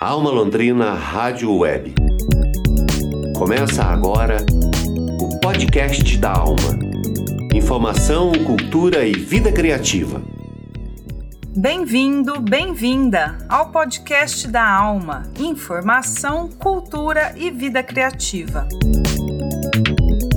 Alma Londrina Rádio Web. Começa agora o podcast da Alma. Informação, cultura e vida criativa. Bem-vindo, bem-vinda ao podcast da Alma. Informação, cultura e vida criativa.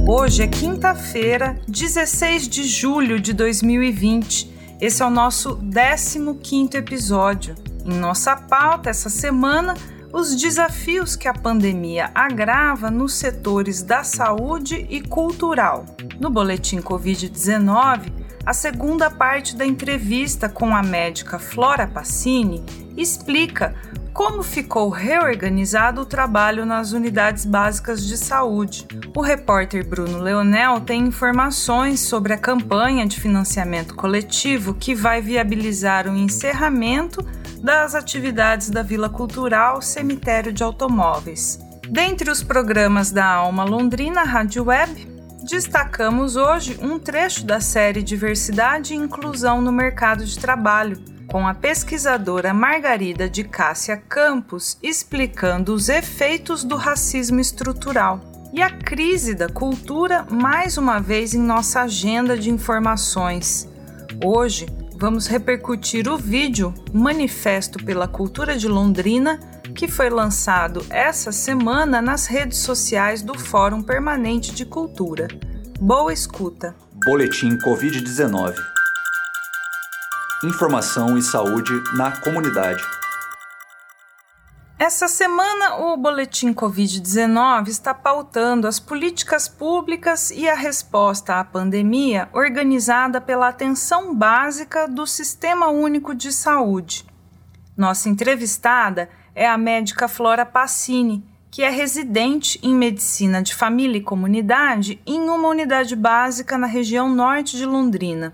Hoje é quinta-feira, 16 de julho de 2020. Esse é o nosso 15º episódio. Em nossa pauta essa semana, os desafios que a pandemia agrava nos setores da saúde e cultural. No boletim Covid-19, a segunda parte da entrevista com a médica Flora Passini explica como ficou reorganizado o trabalho nas unidades básicas de saúde. O repórter Bruno Leonel tem informações sobre a campanha de financiamento coletivo que vai viabilizar o encerramento das atividades da Vila Cultural Cemitério de Automóveis. Dentre os programas da Alma Londrina Rádio Web, destacamos hoje um trecho da série Diversidade e Inclusão no Mercado de Trabalho com a pesquisadora Margarida de Cássia Campos explicando os efeitos do racismo estrutural. E a crise da cultura, mais uma vez em nossa agenda de informações. Hoje vamos repercutir o vídeo Manifesto pela Cultura de Londrina, que foi lançado essa semana nas redes sociais do Fórum Permanente de Cultura. Boa escuta! Boletim Covid-19 informação e saúde na comunidade. Essa semana, o Boletim Covid-19 está pautando as políticas públicas e a resposta à pandemia organizada pela Atenção Básica do Sistema Único de Saúde. Nossa entrevistada é a médica Flora Passini, que é residente em medicina de família e comunidade em uma unidade básica na região norte de Londrina.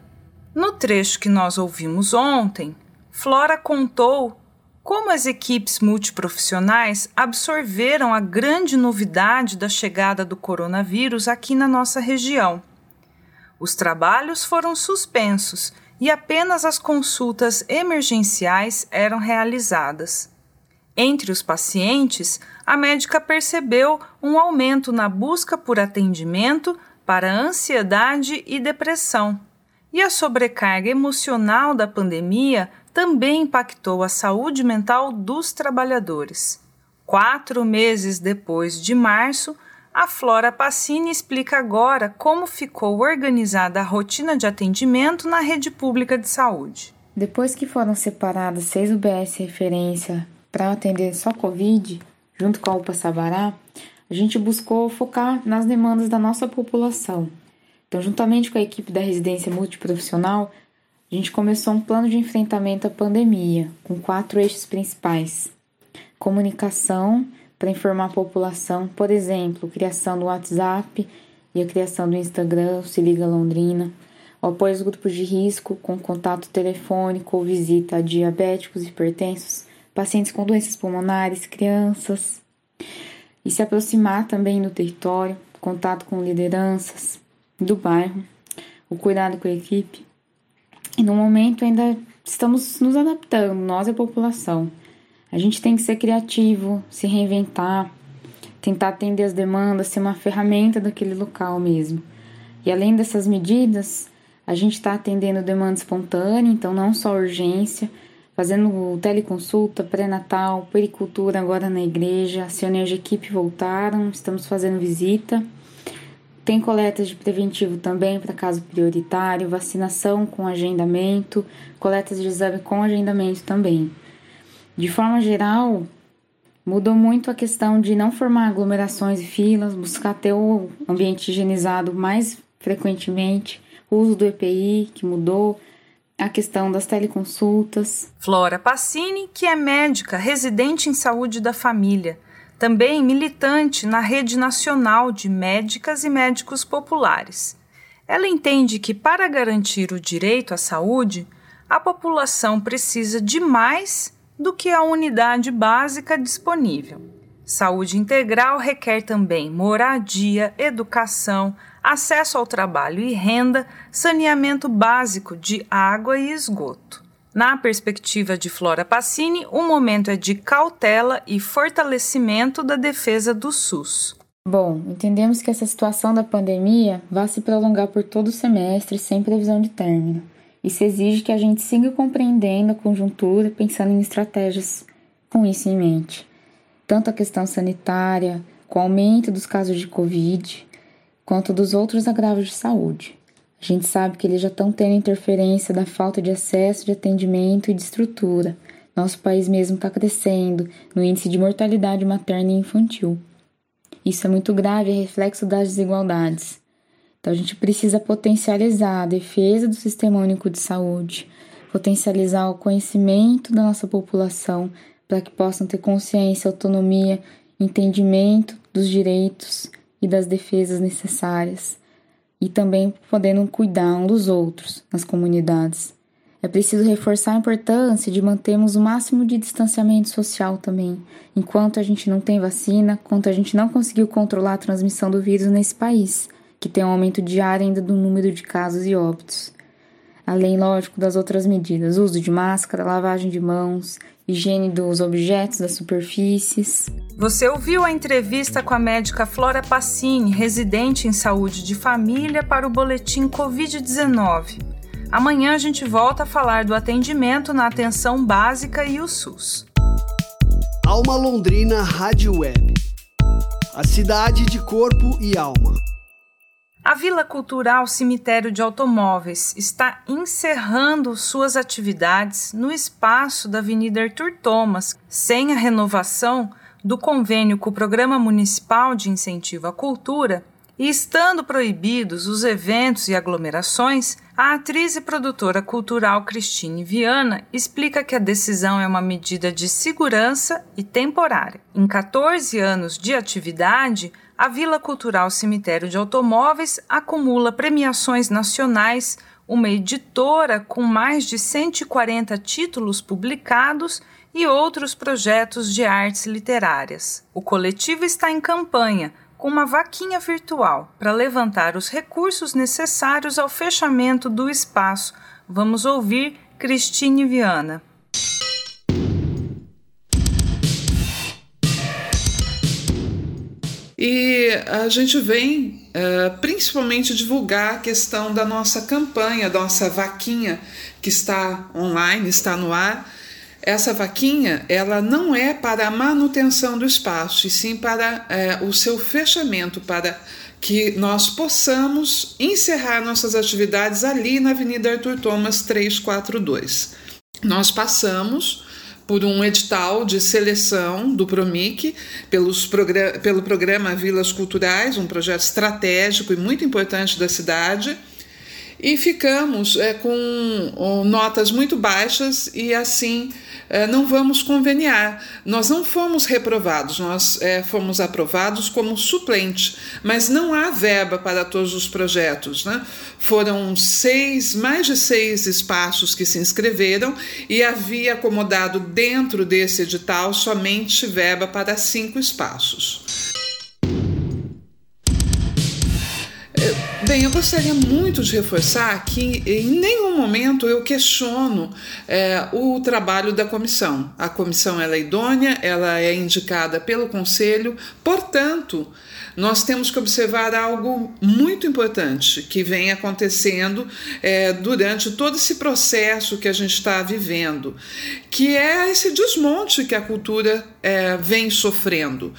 No trecho que nós ouvimos ontem, Flora contou como as equipes multiprofissionais absorveram a grande novidade da chegada do coronavírus aqui na nossa região. Os trabalhos foram suspensos e apenas as consultas emergenciais eram realizadas. Entre os pacientes, a médica percebeu um aumento na busca por atendimento para ansiedade e depressão. E a sobrecarga emocional da pandemia também impactou a saúde mental dos trabalhadores. Quatro meses depois de março, a Flora Passini explica agora como ficou organizada a rotina de atendimento na rede pública de saúde. Depois que foram separadas seis UBS referência para atender só Covid, junto com a UPA Sabará, a gente buscou focar nas demandas da nossa população. Então, juntamente com a equipe da residência multiprofissional, a gente começou um plano de enfrentamento à pandemia, com quatro eixos principais: comunicação, para informar a população, por exemplo, criação do WhatsApp e a criação do Instagram, Se Liga Londrina, o apoio aos grupos de risco, com contato telefônico ou visita a diabéticos, hipertensos, pacientes com doenças pulmonares, crianças, e se aproximar também do território, contato com lideranças, do bairro, o cuidado com a equipe. E no momento ainda estamos nos adaptando, nós e a população. A gente tem que ser criativo, se reinventar, tentar atender as demandas, ser uma ferramenta daquele local mesmo. E além dessas medidas, a gente está atendendo demanda espontânea, então não só urgência, fazendo teleconsulta, pré-natal, pericultura agora na igreja, as reuniões de equipe voltaram, estamos fazendo visita. Tem coletas de preventivo também para caso prioritário, vacinação com agendamento, coletas de exame com agendamento também. De forma geral, mudou muito a questão de não formar aglomerações e filas, buscar ter o ambiente higienizado mais frequentemente, o uso do EPI, que mudou, a questão das teleconsultas. Flora Passini, que é médica residente em saúde da família também militante na Rede Nacional de Médicas e Médicos Populares. Ela entende que, para garantir o direito à saúde, a população precisa de mais do que a unidade básica disponível. Saúde integral requer também moradia, educação, acesso ao trabalho e renda, saneamento básico de água e esgoto. Na perspectiva de Flora Passini, o momento é de cautela e fortalecimento da defesa do SUS. Bom, entendemos que essa situação da pandemia vai se prolongar por todo o semestre sem previsão de término. Isso exige que a gente siga compreendendo a conjuntura, pensando em estratégias com isso em mente. Tanto a questão sanitária, com o aumento dos casos de Covid, quanto dos outros agravos de saúde. A gente sabe que eles já estão tendo interferência da falta de acesso, de atendimento e de estrutura. Nosso país mesmo está crescendo no índice de mortalidade materna e infantil. Isso é muito grave, é reflexo das desigualdades. Então a gente precisa potencializar a defesa do Sistema Único de Saúde, potencializar o conhecimento da nossa população para que possam ter consciência, autonomia, entendimento dos direitos e das defesas necessárias, e também podendo cuidar um dos outros nas comunidades. É preciso reforçar a importância de mantermos o máximo de distanciamento social também, enquanto a gente não tem vacina, enquanto a gente não conseguiu controlar a transmissão do vírus nesse país, que tem um aumento diário ainda do número de casos e óbitos. Além, lógico, das outras medidas, uso de máscara, lavagem de mãos, higiene dos objetos, das superfícies. Você ouviu a entrevista com a médica Flora Passini, residente em saúde de família, para o boletim Covid-19. Amanhã a gente volta a falar do atendimento na atenção básica e o SUS. Alma Londrina Rádio Web. A cidade de corpo e alma. A Vila Cultural Cemitério de Automóveis está encerrando suas atividades no espaço da Avenida Arthur Thomas, sem a renovação do convênio com o Programa Municipal de Incentivo à Cultura e estando proibidos os eventos e aglomerações, a atriz e produtora cultural Cristine Viana explica que a decisão é uma medida de segurança e temporária. Em 14 anos de atividade, a Vila Cultural Cemitério de Automóveis acumula premiações nacionais, uma editora com mais de 140 títulos publicados e outros projetos de artes literárias. O coletivo está em campanha com uma vaquinha virtual para levantar os recursos necessários ao fechamento do espaço. Vamos ouvir Cristine Viana. E a gente vem uh, principalmente divulgar a questão da nossa campanha, da nossa vaquinha que está online, está no ar, essa vaquinha ela não é para a manutenção do espaço, e sim para é, o seu fechamento, para que nós possamos encerrar nossas atividades ali na Avenida Arthur Thomas 342. Nós passamos por um edital de seleção do PROMIC pelos pelo programa Vilas Culturais, um projeto estratégico e muito importante da cidade e ficamos é, com notas muito baixas e assim é, não vamos conveniar. Nós não fomos reprovados, nós é, fomos aprovados como suplente, mas não há verba para todos os projetos. Né? Foram seis, mais de seis espaços que se inscreveram e havia acomodado dentro desse edital somente verba para cinco espaços. Bem, eu gostaria muito de reforçar que em nenhum momento eu questiono é, o trabalho da comissão. A comissão é idônea, ela é indicada pelo conselho, portanto, nós temos que observar algo muito importante que vem acontecendo é, durante todo esse processo que a gente está vivendo, que é esse desmonte que a cultura é, vem sofrendo.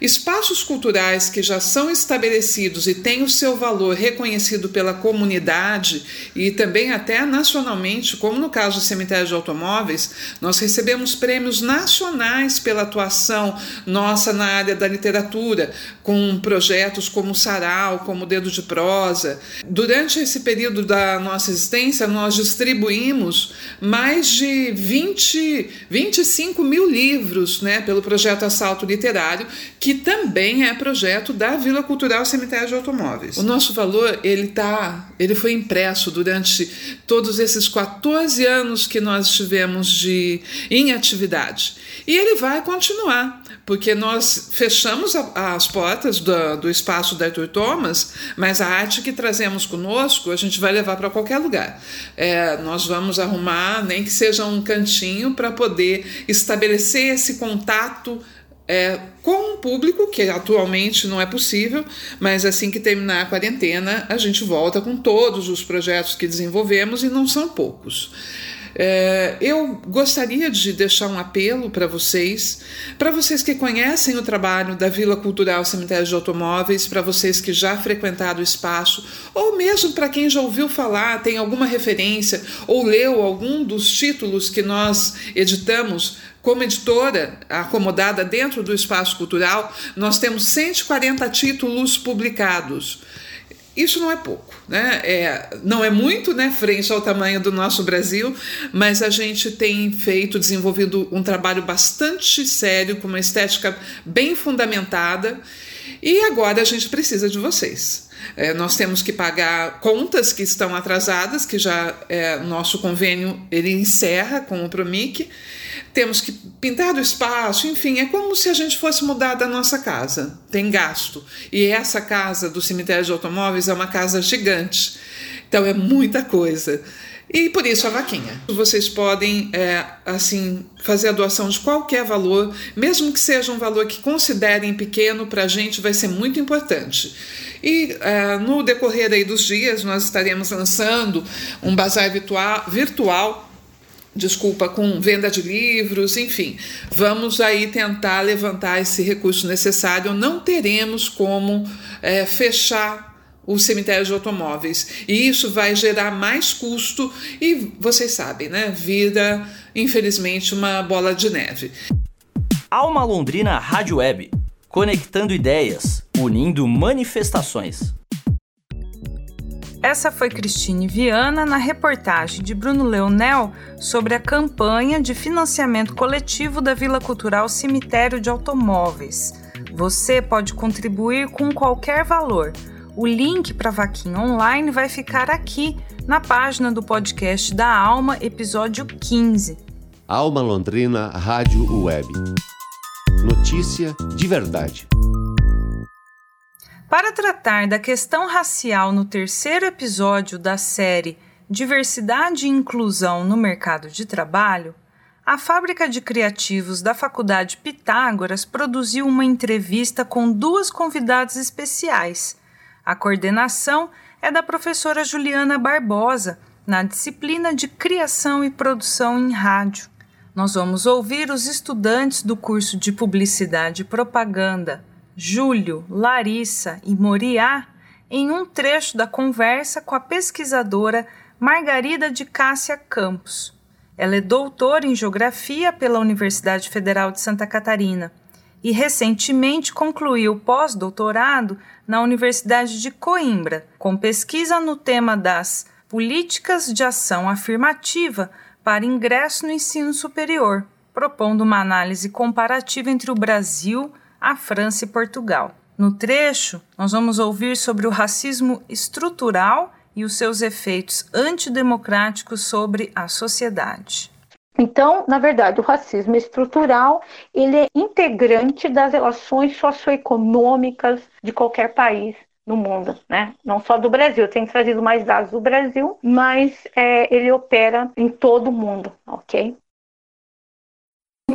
Espaços culturais que já são estabelecidos e têm o seu valor reconhecido pela comunidade e também até nacionalmente, como no caso do cemitério de automóveis, nós recebemos prêmios nacionais pela atuação nossa na área da literatura, com projetos como Sarau, como Dedo de Prosa. Durante esse período da nossa existência, nós distribuímos mais de 20, 25 mil livros, né? Pelo projeto Assalto Literário, que também é projeto da Vila Cultural Cemitério de Automóveis. O nosso valor ele tá, ele foi impresso durante todos esses 14 anos que nós estivemos de em atividade. E ele vai continuar, porque nós fechamos a, as portas do, do espaço da Arthur Thomas, mas a arte que trazemos conosco a gente vai levar para qualquer lugar. É, nós vamos arrumar, nem que seja um cantinho, para poder estabelecer esse contato é, com o público, que atualmente não é possível, mas assim que terminar a quarentena, a gente volta com todos os projetos que desenvolvemos e não são poucos. É, eu gostaria de deixar um apelo para vocês, para vocês que conhecem o trabalho da Vila Cultural Cemitério de Automóveis, para vocês que já frequentaram o espaço, ou mesmo para quem já ouviu falar, tem alguma referência ou leu algum dos títulos que nós editamos como editora acomodada dentro do espaço cultural, nós temos 140 títulos publicados. Isso não é pouco, né? É, não é muito, né, frente ao tamanho do nosso Brasil, mas a gente tem feito, desenvolvido um trabalho bastante sério, com uma estética bem fundamentada, e agora a gente precisa de vocês. É, nós temos que pagar contas que estão atrasadas, que já é, nosso convênio ele encerra com o Promic, temos que pintar o espaço, enfim, é como se a gente fosse mudar da nossa casa. Tem gasto. E essa casa do cemitério de automóveis é uma casa gigante. Então é muita coisa. E por isso a vaquinha. Vocês podem, é, assim, fazer a doação de qualquer valor, mesmo que seja um valor que considerem pequeno, para a gente vai ser muito importante. E é, no decorrer aí dos dias, nós estaremos lançando um bazar virtual, virtual desculpa, com venda de livros, enfim, vamos aí tentar levantar esse recurso necessário. Não teremos como é, fechar o cemitério de automóveis e isso vai gerar mais custo e vocês sabem, né? Vira, infelizmente, uma bola de neve. Alma Londrina Rádio Web, conectando ideias, unindo manifestações. Essa foi Cristine Viana na reportagem de Bruno Leonel sobre a campanha de financiamento coletivo da Vila Cultural Cemitério de Automóveis. Você pode contribuir com qualquer valor. O link para a vaquinha online vai ficar aqui na página do podcast da Alma, episódio 15. Alma Londrina Rádio Web. Notícia de verdade. Para tratar da questão racial no terceiro episódio da série Diversidade e Inclusão no Mercado de Trabalho, a Fábrica de Criativos da Faculdade Pitágoras produziu uma entrevista com duas convidadas especiais. A coordenação é da professora Juliana Barbosa, na disciplina de Criação e Produção em Rádio. Nós vamos ouvir os estudantes do curso de Publicidade e Propaganda Júlio, Larissa e Moriá em um trecho da conversa com a pesquisadora Margarida de Cássia Campos. Ela é doutora em Geografia pela Universidade Federal de Santa Catarina e recentemente concluiu pós-doutorado na Universidade de Coimbra, com pesquisa no tema das políticas de ação afirmativa para ingresso no ensino superior, propondo uma análise comparativa entre o Brasil a França e Portugal. No trecho, nós vamos ouvir sobre o racismo estrutural e os seus efeitos antidemocráticos sobre a sociedade. Então, na verdade, o racismo estrutural ele é integrante das relações socioeconômicas de qualquer país no mundo, né? Não só do Brasil. Eu tenho trazido mais dados do Brasil, mas é, ele opera em todo o mundo, ok?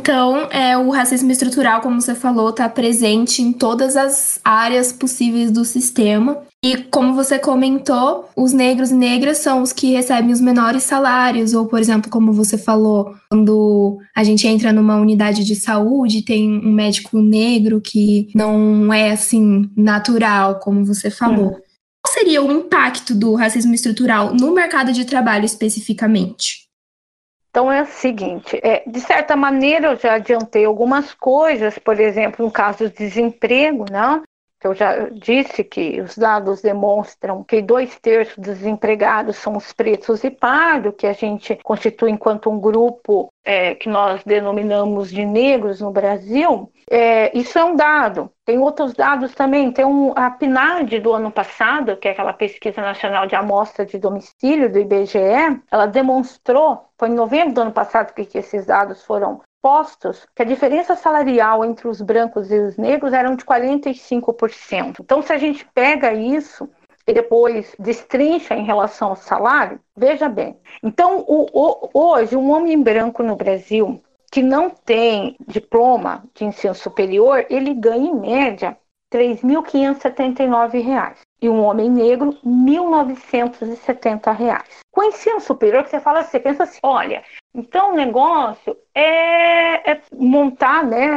Então, é, o racismo estrutural, como você falou, está presente em todas as áreas possíveis do sistema. E como você comentou, os negros e negras são os que recebem os menores salários, ou, por exemplo, como você falou, quando a gente entra numa unidade de saúde, tem um médico negro que não é assim natural, como você falou. Qual seria o impacto do racismo estrutural no mercado de trabalho especificamente? Então é o seguinte, é, de certa maneira eu já adiantei algumas coisas, por exemplo, no caso do desemprego, né? Eu já disse que os dados demonstram que dois terços dos desempregados são os pretos e pardos, que a gente constitui enquanto um grupo é, que nós denominamos de negros no Brasil, é, isso é um dado. Tem outros dados também. Tem um, a PNAD do ano passado, que é aquela pesquisa nacional de amostra de domicílio do IBGE, ela demonstrou, foi em novembro do ano passado que, que esses dados foram postos, que a diferença salarial entre os brancos e os negros eram de 45%. Então, se a gente pega isso e depois destrincha em relação ao salário, veja bem. Então, o, o, hoje, um homem branco no Brasil que não tem diploma de ensino superior, ele ganha em média R$ 3.579 e um homem negro, R$ 1.970. Com ensino superior, que você fala, você pensa assim, olha, então o negócio é, é montar né,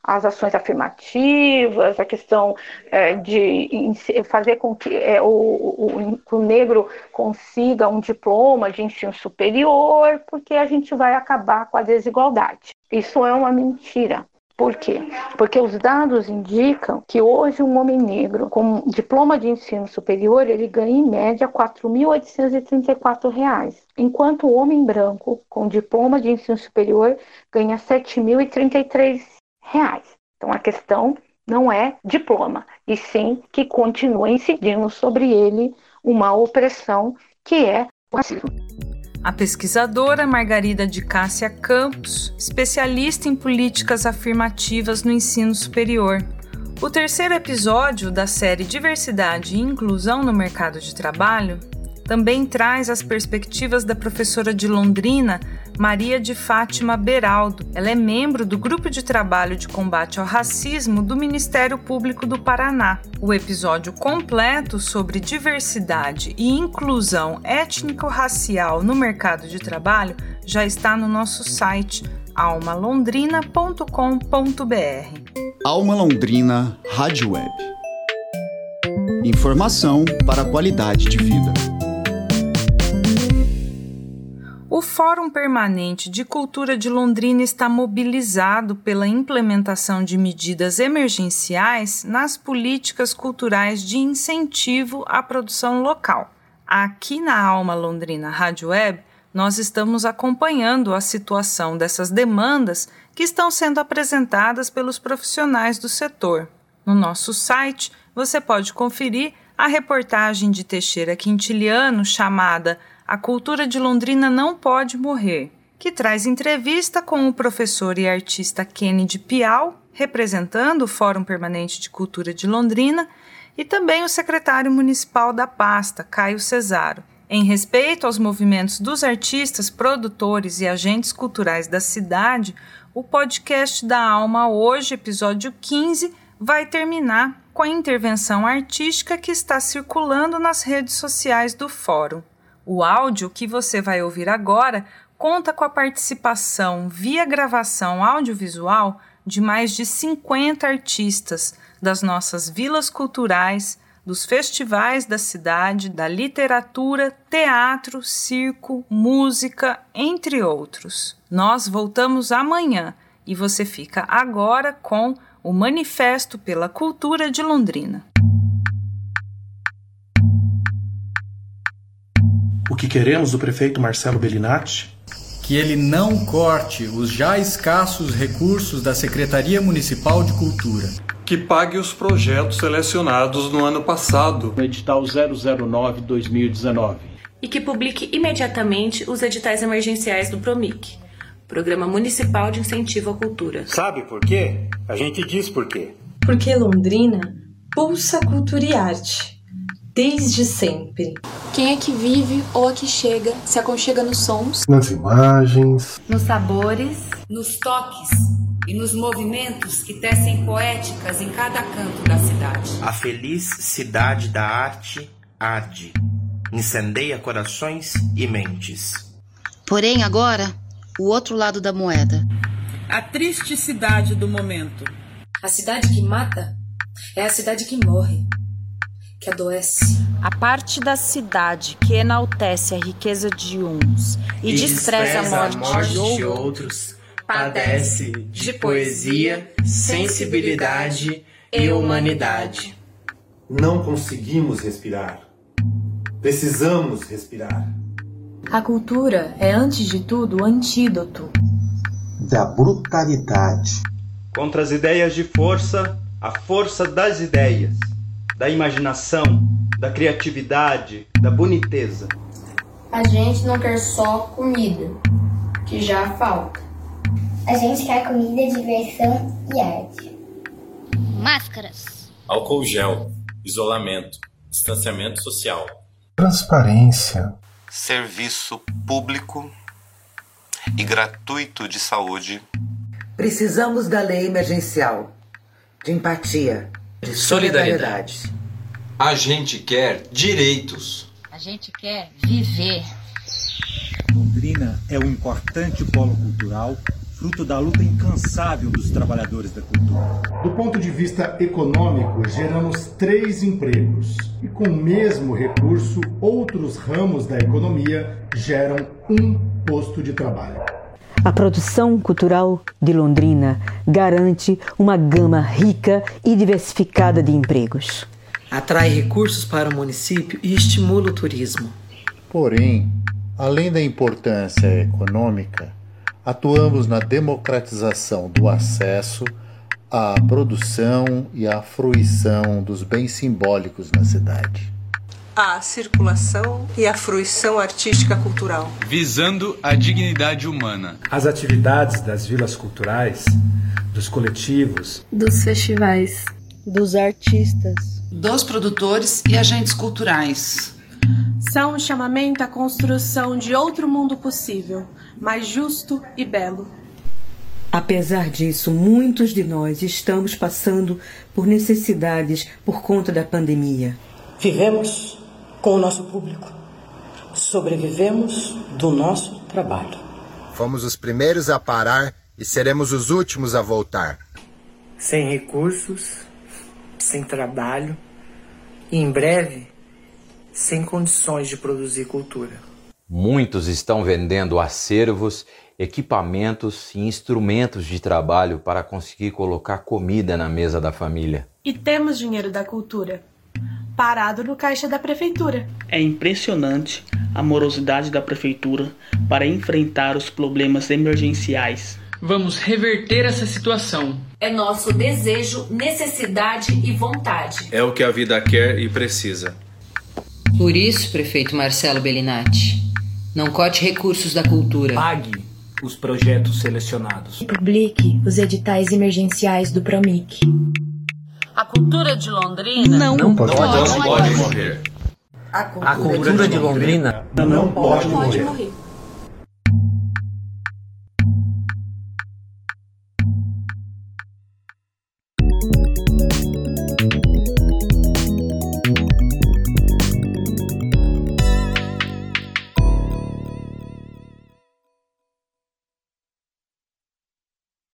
as ações afirmativas, a questão é, de fazer com que é, o, o, o negro consiga um diploma de ensino superior, porque a gente vai acabar com a desigualdade. Isso é uma mentira. Por quê? Porque os dados indicam que hoje um homem negro com diploma de ensino superior ele ganha em média R$ 4.834, enquanto o homem branco com diploma de ensino superior ganha R$ 7.033. Então a questão não é diploma, e sim que continua incidindo sobre ele uma opressão que é o racismo. A pesquisadora Margarida de Cássia Campos, especialista em políticas afirmativas no ensino superior. O terceiro episódio da série Diversidade e Inclusão no Mercado de Trabalho também traz as perspectivas da professora de Londrina, Maria de Fátima Beraldo. Ela é membro do Grupo de Trabalho de Combate ao Racismo do Ministério Público do Paraná. O episódio completo sobre diversidade e inclusão étnico-racial no mercado de trabalho já está no nosso site almalondrina.com.br. Alma Londrina Rádio Web. Informação para a qualidade de vida. O Fórum Permanente de Cultura de Londrina está mobilizado pela implementação de medidas emergenciais nas políticas culturais de incentivo à produção local. Aqui na Alma Londrina Rádio Web, nós estamos acompanhando a situação dessas demandas que estão sendo apresentadas pelos profissionais do setor. No nosso site, você pode conferir a reportagem de Teixeira Quintiliano chamada a Cultura de Londrina Não Pode Morrer, que traz entrevista com o professor e artista Kennedy Pial, representando o Fórum Permanente de Cultura de Londrina, e também o secretário municipal da pasta, Caio Cesaro. Em respeito aos movimentos dos artistas, produtores e agentes culturais da cidade, o podcast da Alma hoje, episódio 15, vai terminar com a intervenção artística que está circulando nas redes sociais do Fórum. O áudio que você vai ouvir agora conta com a participação via gravação audiovisual de mais de 50 artistas das nossas vilas culturais, dos festivais da cidade, da literatura, teatro, circo, música, entre outros. Nós voltamos amanhã e você fica agora com o Manifesto pela Cultura de Londrina. O que queremos do prefeito Marcelo Bellinati? Que ele não corte os já escassos recursos da Secretaria Municipal de Cultura. Que pague os projetos selecionados no ano passado. No edital 009-2019. E que publique imediatamente os editais emergenciais do PROMIC, Programa Municipal de Incentivo à Cultura. Sabe por quê? A gente diz por quê. Porque Londrina pulsa cultura e arte desde sempre. Quem é que vive ou aqui chega se aconchega nos sons, nas imagens, nos sabores, nos toques e nos movimentos que tecem poéticas em cada canto da cidade. A feliz cidade da arte arde, incendeia corações e mentes. Porém, agora, o outro lado da moeda. A triste cidade do momento. A cidade que mata é a cidade que morre que adoece. A parte da cidade que enaltece a riqueza de uns e, e despreza, despreza, a morte, morte de, outros, padece de poesia, sensibilidade e humanidade. Não conseguimos respirar. Precisamos respirar. A cultura é, antes de tudo, o antídoto da brutalidade. Contra as ideias de força, a força das ideias, da imaginação, da criatividade, da boniteza. A gente não quer só comida, que já falta. A gente quer comida, diversão e arte. Máscaras. Álcool gel, isolamento, distanciamento social. Transparência. Serviço público e gratuito de saúde. Precisamos da lei emergencial, de empatia, de solidariedade. solidariedade. A gente quer direitos. A gente quer viver. Londrina é um importante polo cultural, fruto da luta incansável dos trabalhadores da cultura. Do ponto de vista econômico, geramos três empregos. E com o mesmo recurso, outros ramos da economia geram um posto de trabalho. A produção cultural de Londrina garante uma gama rica e diversificada de empregos atrai recursos para o município e estimula o turismo. Porém, além da importância econômica, atuamos na democratização do acesso à produção e à fruição dos bens simbólicos na cidade. A circulação e a fruição artística cultural. Visando a dignidade humana. As atividades das vilas culturais, dos coletivos, dos festivais, dos artistas dos produtores e agentes culturais. São um chamamento à construção de outro mundo possível, mais justo e belo. Apesar disso, muitos de nós estamos passando por necessidades por conta da pandemia. Vivemos com o nosso público. Sobrevivemos do nosso trabalho. Fomos os primeiros a parar e seremos os últimos a voltar. Sem recursos, sem trabalho e, em breve, sem condições de produzir cultura. Muitos estão vendendo acervos, equipamentos e instrumentos de trabalho para conseguir colocar comida na mesa da família. E temos dinheiro da cultura parado no caixa da prefeitura. É impressionante a morosidade da prefeitura para enfrentar os problemas emergenciais Vamos reverter essa situação. É nosso desejo, necessidade e vontade. É o que a vida quer e precisa. Por isso, prefeito Marcelo Bellinati, não cote recursos da cultura. Pague os projetos selecionados. Publique os editais emergenciais do Promic. A cultura de Londrina não, não, pode, não pode, morrer. A cultura, a cultura de Londrina não, não pode, pode morrer. morrer.